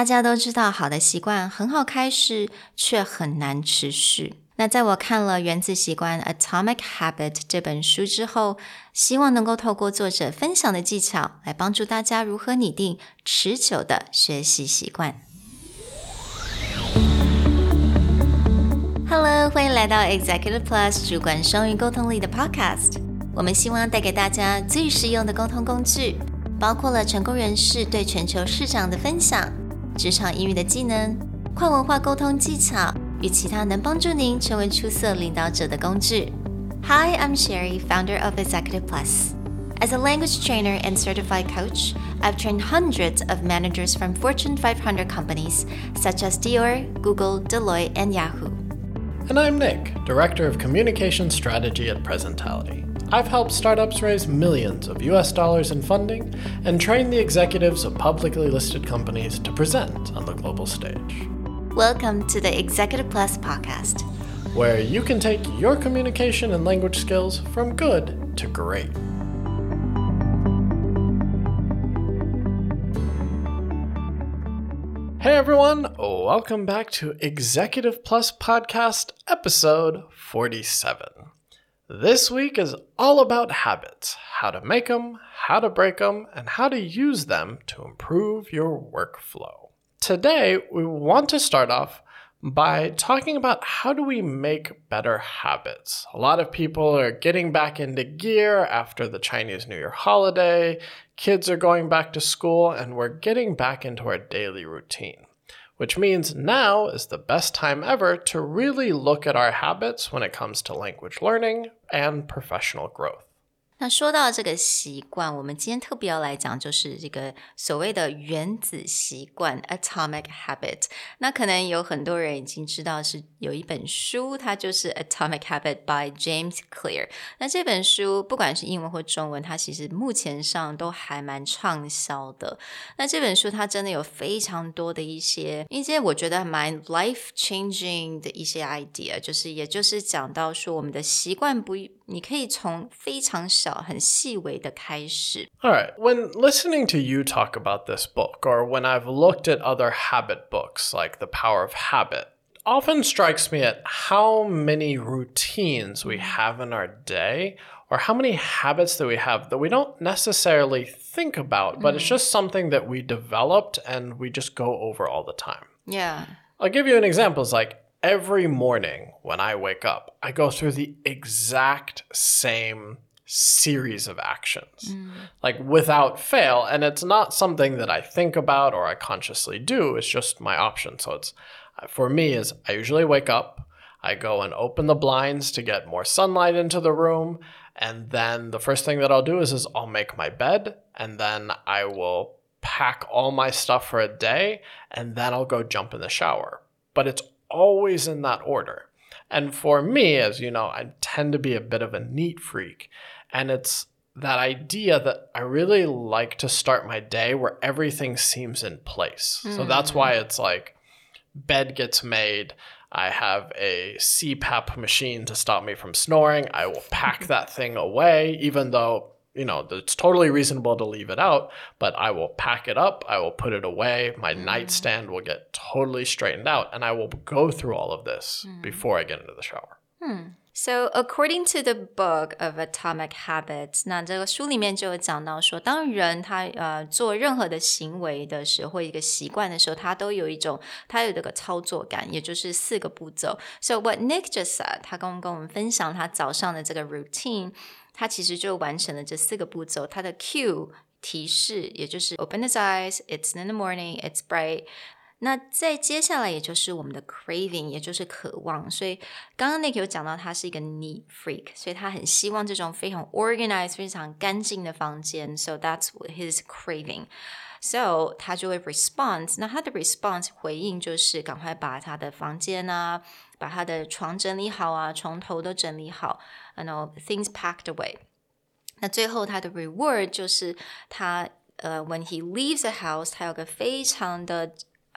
大家都知道，好的习惯很好开始，却很难持续。那在我看了《原子习惯》（Atomic Habit） 这本书之后，希望能够透过作者分享的技巧，来帮助大家如何拟定持久的学习习惯。Hello，欢迎来到 Executive Plus 主管双语沟通力的 Podcast。我们希望带给大家最实用的沟通工具，包括了成功人士对全球市场的分享。职场英语的技能、跨文化沟通技巧与其他能帮助您成为出色领导者的工具。Hi, I'm Sherry, founder of Executive Plus. As a language trainer and certified coach, I've trained hundreds of managers from Fortune 500 companies such as Dior, Google, Deloitte, and Yahoo. And I'm Nick, Director of Communication Strategy at Presentality. I've helped startups raise millions of US dollars in funding and train the executives of publicly listed companies to present on the global stage. Welcome to the Executive Plus podcast, where you can take your communication and language skills from good to great. Hey everyone, welcome back to Executive Plus Podcast, episode 47. This week is all about habits how to make them, how to break them, and how to use them to improve your workflow. Today, we want to start off by talking about how do we make better habits. A lot of people are getting back into gear after the Chinese New Year holiday, kids are going back to school, and we're getting back into our daily routine which means now is the best time ever to really look at our habits when it comes to language learning and professional growth. 那说到这个习惯，我们今天特别要来讲，就是这个所谓的原子习惯 （atomic habit）。那可能有很多人已经知道是有一本书，它就是《Atomic Habit》by James Clear。那这本书不管是英文或中文，它其实目前上都还蛮畅销的。那这本书它真的有非常多的一些一些我觉得蛮 life changing 的一些 idea，就是也就是讲到说我们的习惯不，你可以从非常小。all right, when listening to you talk about this book, or when I've looked at other habit books like The Power of Habit, often strikes me at how many routines we have in our day or how many habits that we have that we don't necessarily think about, but mm. it's just something that we developed and we just go over all the time. Yeah. I'll give you an example. It's like every morning when I wake up, I go through the exact same series of actions, mm. like without fail. And it's not something that I think about or I consciously do. It's just my option. So it's for me is I usually wake up, I go and open the blinds to get more sunlight into the room, and then the first thing that I'll do is is I'll make my bed, and then I will pack all my stuff for a day, and then I'll go jump in the shower. But it's always in that order. And for me, as you know, I tend to be a bit of a neat freak. And it's that idea that I really like to start my day where everything seems in place. Mm. So that's why it's like bed gets made. I have a CPAP machine to stop me from snoring. I will pack that thing away, even though, you know, it's totally reasonable to leave it out, but I will pack it up. I will put it away. My mm. nightstand will get totally straightened out, and I will go through all of this mm. before I get into the shower. Hmm. So according to the book of Atomic Habits，那这个书里面就有讲到说，当人他呃做任何的行为的时候，或一个习惯的时候，他都有一种他有这个操作感，也就是四个步骤。So what Nick just said，他刚跟我们分享他早上的这个 routine， 它其实就完成了这四个步骤。它的 Q 提示，也就是 open his eyes，it's in the morning，it's bright。那再接下来，也就是我们的 craving，也就是渴望。所以刚刚 Nick 有讲到，他是一个 neat freak，所以他很希望这种非常 organized、非常干净的房间。So that's his craving. So 他就会 response。那他的 response 回应就是赶快把他的房间啊，把他的床整理好啊，床头都整理好，and all things packed away。那最后他的 reward 就是他呃，when he leaves the house，他有个非常的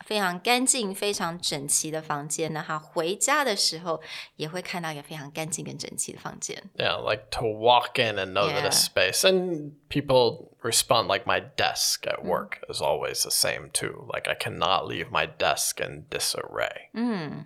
非常干净、非常整齐的房间，那他回家的时候也会看到一个非常干净跟整齐的房间。 Yeah, like to walk in and know that Yeah. a space. And people respond like my desk at work is always the same too. Like I cannot leave my desk in disarray.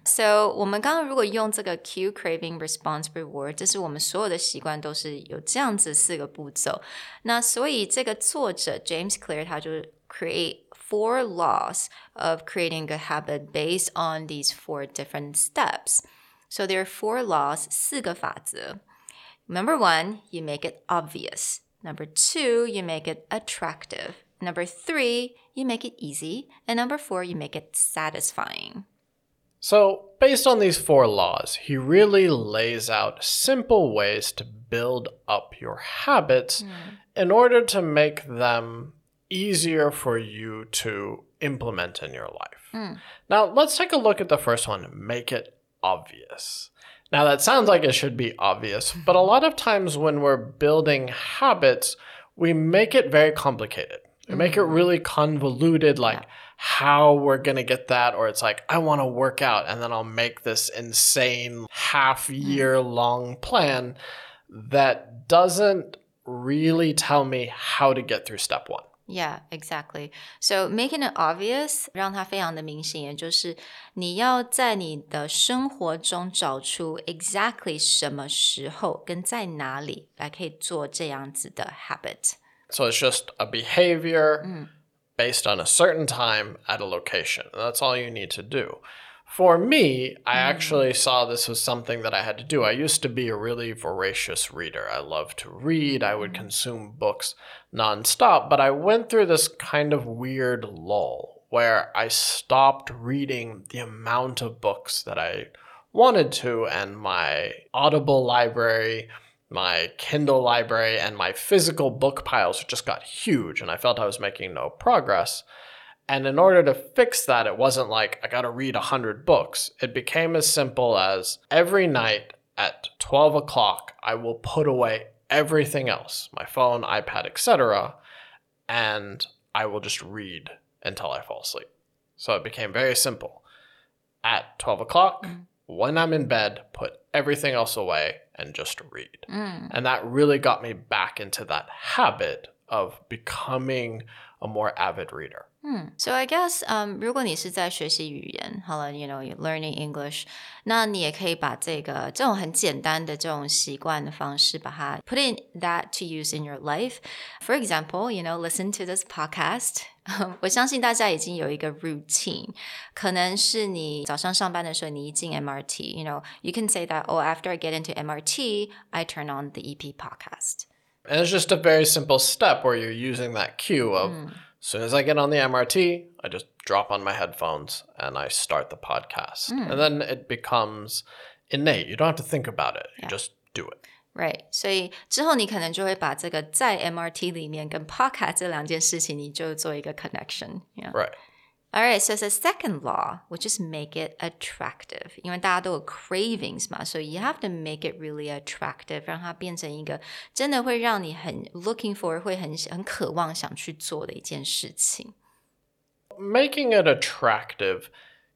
So 我们刚刚如果用这个 cue craving response reward，这是我们所有的习惯都是有这样子四个步骤。那所以这个作者 James Clear 他就是 create four laws of creating a good habit based on these four different steps. So there are four laws，四个法则。Number one, you make it obvious. Number two, you make it attractive. Number three, you make it easy. And number four, you make it satisfying. So, based on these four laws, he really lays out simple ways to build up your habits in order to make them easier for you to implement in your life. Hmm. Now, let's take a look at the first one make it obvious. Now, that sounds like it should be obvious, but a lot of times when we're building habits, we make it very complicated. We make it mm. really convoluted, like how we're going to get that, or it's like, I want to work out, and then I'll make this insane half year mm. long plan that doesn't really tell me how to get through step one. Yeah, exactly. So making it obvious，让它非常的明显，也就是你要在你的生活中找出 exactly 什么时候跟在哪里来可以做这样子的 habit。 So it's just a behavior based on a certain time at a location. And that's all you need to do. For me, I mm. actually saw this was something that I had to do. I used to be a really voracious reader. I loved to read, I would mm. consume books nonstop, but I went through this kind of weird lull where I stopped reading the amount of books that I wanted to, and my Audible library my Kindle library and my physical book piles just got huge, and I felt I was making no progress. And in order to fix that, it wasn't like I gotta read 100 books. It became as simple as every night at 12 o'clock, I will put away everything else my phone, iPad, etc. and I will just read until I fall asleep. So it became very simple. At 12 o'clock, mm. when I'm in bed, put everything else away and just read. Mm. And that really got me back into that habit of becoming a more avid reader. So I guess，嗯、如果你是在学习语言，好了，you know you're learning English，那你也可以把这个这种很简单的这种习惯的方式，把它 put in that to use in your life. For example, you know, listen to this podcast. 我相信大家已经有一个 routine，可能是你早上上班的时候，你一进 MRT，you know, you can say that, oh, after I get into MRT, I turn on the EP podcast. And it's just a very simple step where you're using that cue of as soon as I get on the MRT, I just drop on my headphones and I start the podcast. And then it becomes innate. You don't have to think about it. You just do it. Right，所以之后你可能就会把这个在 MRT 里面跟 Podcast 这两件事情，你就做一个 connection。Yeah. Right. All right, so it's a second law, which is make it attractive. 因为大家都有 cravings 嘛，所以 you have to make it really attractive，让它变成一个真的会让你很 looking for，会很很渴望想去做的一件事情。 making it attractive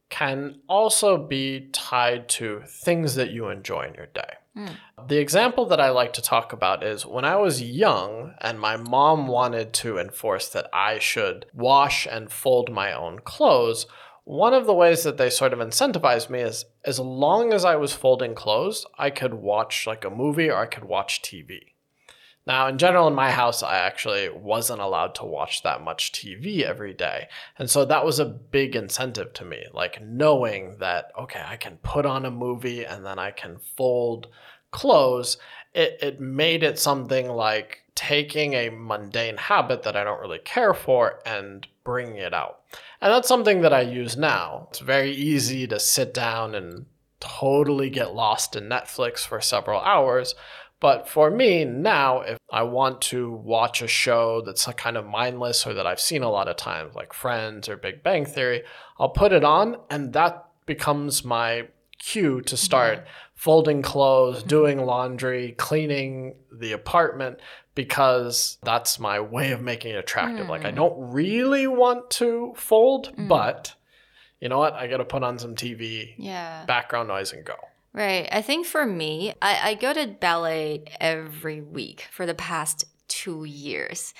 can also be tied to things that you enjoy in your day. Mm. The example that I like to talk about is when I was young and my mom wanted to enforce that I should wash and fold my own clothes. One of the ways that they sort of incentivized me is as long as I was folding clothes, I could watch like a movie or I could watch TV. Now, in general, in my house, I actually wasn't allowed to watch that much TV every day. And so that was a big incentive to me, like knowing that, okay, I can put on a movie and then I can fold clothes. It, it made it something like taking a mundane habit that I don't really care for and bringing it out. And that's something that I use now. It's very easy to sit down and totally get lost in Netflix for several hours. But for me now, if I want to watch a show that's kind of mindless or that I've seen a lot of times, like Friends or Big Bang Theory, I'll put it on and that becomes my cue to start folding clothes, mm-hmm. doing laundry, cleaning the apartment because that's my way of making it attractive. Like I mm. don't really want to fold, mm. but you know what? I got to put on some TV, Yeah. background noise, and go. Right. I think for me, I, I go to ballet every week for the past two years.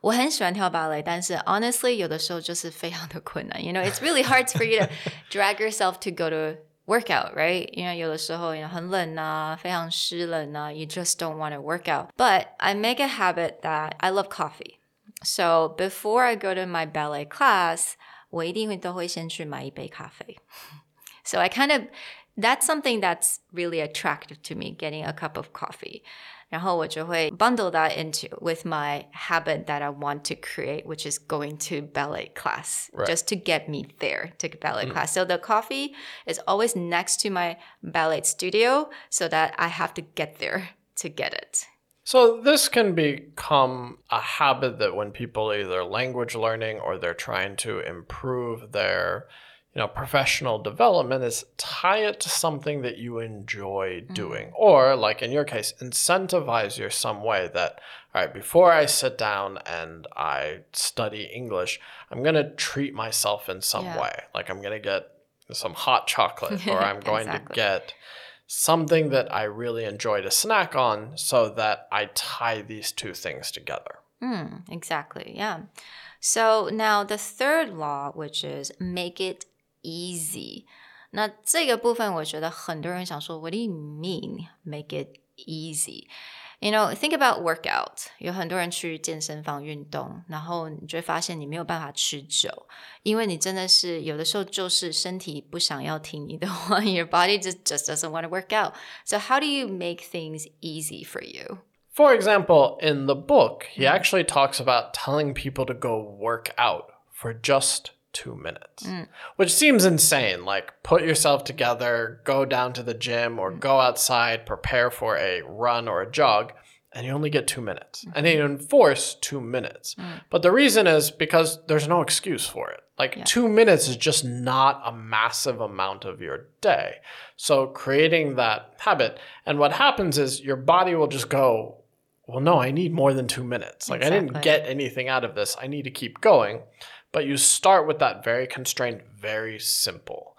我很喜欢跳芭蕾，但是 honestly 有的时候就是非常的困难。You know, it's really hard for you to drag yourself to go to workout, right? You know, 有的时候 you know 很冷啊，非常湿冷啊，you just don't want to work out. But I make a habit that I love coffee. So before I go to my ballet class, 我一定会都会先去买一杯咖啡。So I kind of that's something that's really attractive to me, getting a cup of coffee. 然后我就会 bundle that into with my habit that I want to create, which is going to ballet class, Right. just to get me there to ballet class. So the coffee is always next to my ballet studio, so that I have to get there to get it. So this can become a habit that when people either language learning or they're trying to improve their you know professional development is tie it to something that you enjoy doing or like in your case incentivize your some way that all right before I sit down and I study English I'm going to treat myself in some Yeah. way like I'm going to get some hot chocolate or I'm going to get something that I really enjoy to snack on so that I tie these two things together. Mm, exactly. Yeah. So now the third law, which is make it easy. 那这个部分，我觉得很多人想说，What do you mean make it easy? You know, think about workout. 有很多人去健身房运动，然后你就会发现你没有办法持久，因为你真的是有的时候就是身体不想要听你的话，your body just just doesn't want to work out. So how do you make things easy for you? For example, in the book, he actually talks about telling people to go work out for just two minutes, mm. which seems insane. Like, put yourself together, go down to the gym, or mm. go outside, prepare for a run or a jog, and you only get two minutes. And they mm-hmm. enforce two minutes. Mm. But the reason is because there's no excuse for it. Like, two minutes is just not a massive amount of your day. So, creating that habit, and what happens is your body will just go, well, no, I need more than two minutes. Like, I didn't get anything out of this. I need to keep going. But you start with that very constrained, very simple.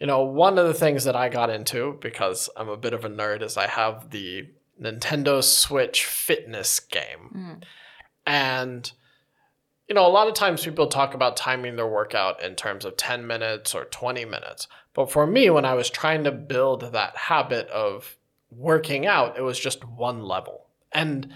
You know, one of the things that I got into because I'm a bit of a nerd is I have the Nintendo Switch fitness game. And, you know, a lot of times people talk about timing their workout in terms of 10 minutes or 20 minutes. But for me, when I was trying to build that habit of working out, it was just one level. And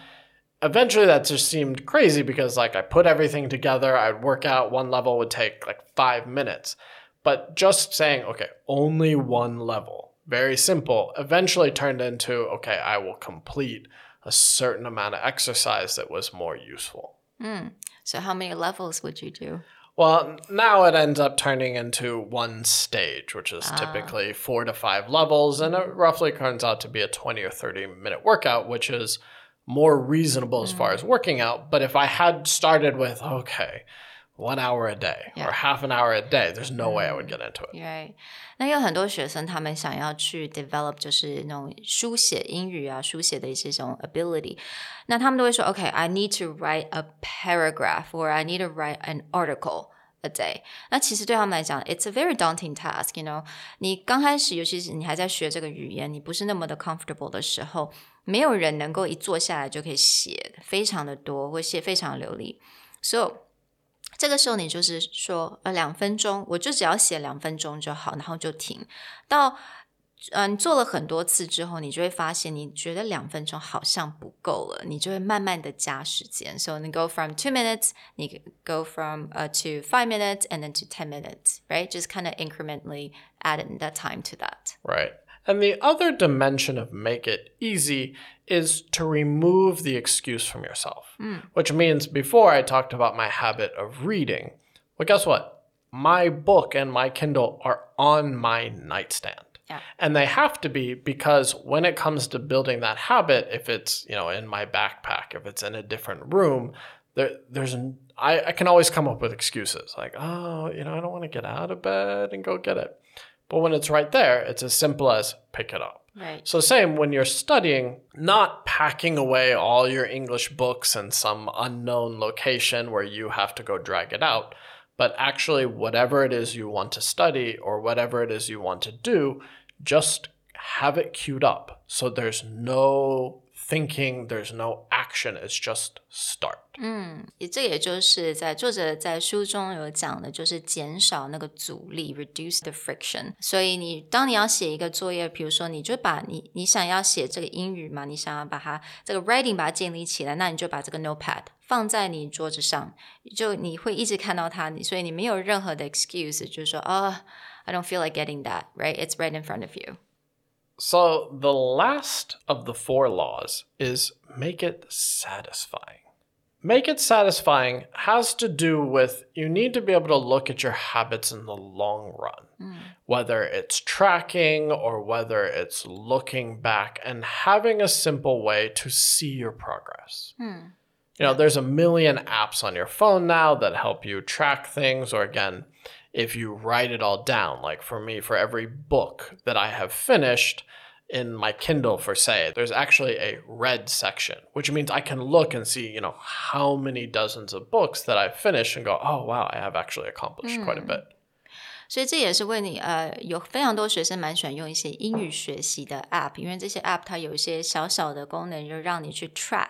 eventually that just seemed crazy because like I put everything together, I'd work out, one level would take like five minutes. But just saying, okay, only one level, very simple, eventually turned into, okay, I will complete a certain amount of exercise that was more useful. Hmm. So how many levels would you do? Well, now it ends up turning into one stage, which is ah. typically four to five levels, and it roughly turns out to be a 20 or 30 minute workout, which is more reasonable as far as working out. But if I had started with, okay, one hour a day Yeah. or half an hour a day, there's no way I would get into it. Right，那有很多学生他们想要去 develop 就是那种书写英语啊，书写的一些这种 ability，那他们都会说，OK，I、need to write a paragraph or I need to write an article。 A day，那其实对他们来讲，it's a very daunting task。You know，你刚开始，尤其是你还在学这个语言，你不是那么的 comfortable 的时候，没有人能够一坐下来就可以写非常的多，或写非常流利。So 这个时候你就是说，呃，两分钟，我就只要写两分钟就好，然后就停。到，嗯、你做了很多次之后，你就会发现，你觉得两分钟好像不够了，你就会慢慢的加时间。So 你 go from two minutes，你 go from 呃、to five minutes and then to ten minutes，right？Just kind of incrementally adding that time to that。 Right. And the other dimension of make it easy is to remove the excuse from yourself, which means before I talked about my habit of reading. Well, guess what? My book and my Kindle are on my nightstand. Yeah. And they have to be because when it comes to building that habit, if it's, you know, in my backpack, if it's in a different room, there, there's an, I, I can always come up with excuses like, oh, you know, I don't want to get out of bed and go get it. But when it's right there, it's as simple as pick it up. Right. So, same when you're studying, not packing away all your English books in some unknown location where you have to go drag it out, but actually, whatever it is you want to study or whatever it is you want to do, just have it queued up. So there's no thinking, there's no action, it's just start. 嗯，这也就是在作者在书中有讲的，就是减少那个阻力，reduce the friction。所以你当你要写一个作业，比如说你就把你你想要写这个英语嘛，你想要把它这个 writing 把它建立起来，那你就把这个 notepad 放在你桌子上，就你会一直看到它，所以你没有任何的 excuse，就是说啊、oh,，I don't feel like getting that right，it's right in front of you。 So, the last of the four laws is make it satisfying. Make it satisfying has to do with you need to be able to look at your habits in the long run, mm. whether it's tracking or whether it's looking back and having a simple way to see your progress. Mm. You know, there's a million apps on your phone now that help you track things, or again, if you write it all down. Like for me, for every book that I have finished in my Kindle, for say, there's actually a read section, which means I can look and see, you know, how many dozens of books that I've finished and go, oh, wow, I have actually accomplished mm. quite a hmm. bit. 所以这也是为你呃，有非常多学生蛮喜欢用一些英语学习的 App，因为这些 App 它有一些小小的功能，就让你去 track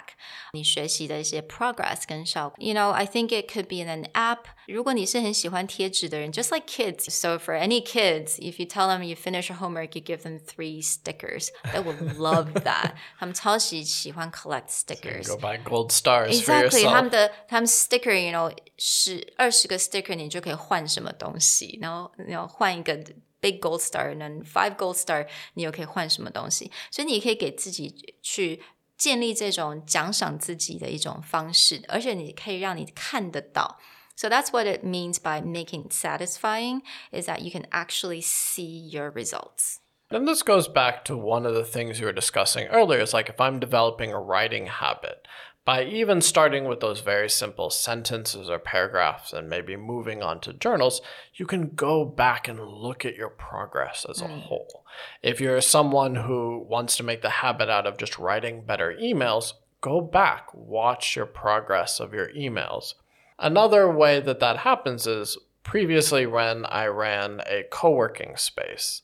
你学习的一些 progress 跟效果。You know, I think it could be an app. 如果你是很喜欢贴纸的人，just like kids. So for any kids, if you tell them you finish your homework, you give them three stickers. They will love that. 他们超级喜欢 collect stickers. So go buy gold stars exactly. 他们的他们 sticker, you know, 十二十个 sticker 你就可以换什么东西，然后 你要换一个 big gold star，那 five gold star 你又可以换什么东西？所以你可以给自己去建立这种奖赏自己的一种方式，而且你可以让你看得到。So that's what it means by making it satisfying is that you can actually see your results. And this goes back to one of the things you were discussing earlier. Is like if I'm developing a writing habit, by even starting with those very simple sentences or paragraphs and maybe moving on to journals, you can go back and look at your progress as a mm. whole. If you're someone who wants to make the habit out of just writing better emails, go back, watch your progress of your emails. Another way that that happens is previously when I ran a co working space,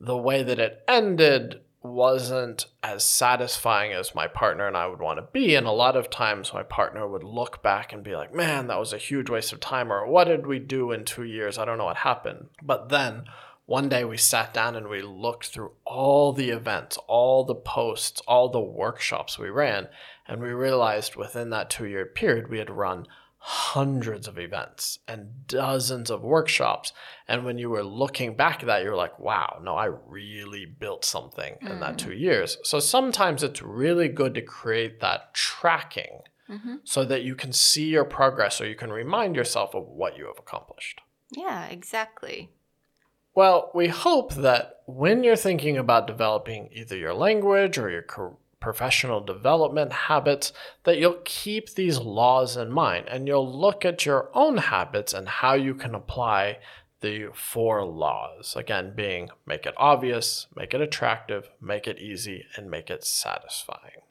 the way that it ended wasn't as satisfying as my partner and I would want to be. And a lot of times my partner would look back and be like, man, that was a huge waste of time. Or what did we do in two years? I don't know what happened. But then one day we sat down and we looked through all the events, all the posts, all the workshops we ran. And we realized within that two year period, we had run hundreds of events and dozens of workshops. And when you were looking back at that, you're like, wow, no, I really built something mm. in that mm. two years. So sometimes it's really good to create that tracking mm-hmm. so that you can see your progress or you can remind yourself of what you have accomplished. Yeah, exactly. Well, we hope that when you're thinking about developing either your language or your professional development habits that you'll keep these laws in mind and you'll look at your own habits and how you can apply the four laws. Again, being make it obvious, make it attractive, make it easy, and make it satisfying.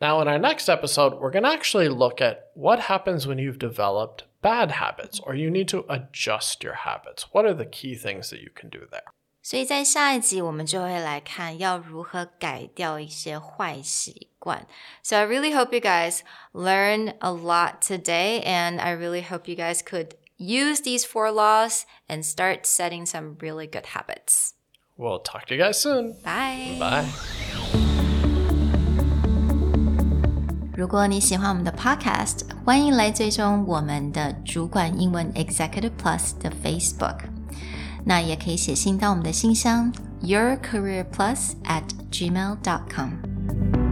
Now, in our next episode, we're going to actually look at what happens when you've developed bad habits or you need to adjust your habits. What are the key things that you can do there? 所以在下一集我们就会来看要如何改掉一些坏习惯。So I really hope you guys learn a lot today, and I really hope you guys could use these four laws and start setting some really good habits. We'll talk to you guys soon. Bye. Bye. 如果你喜欢我们的 Podcast，欢迎来追踪我们的主管英文 Executive Plus 的 Facebook。 那也可以写信到我们的信箱，yourcareerplus@gmail.com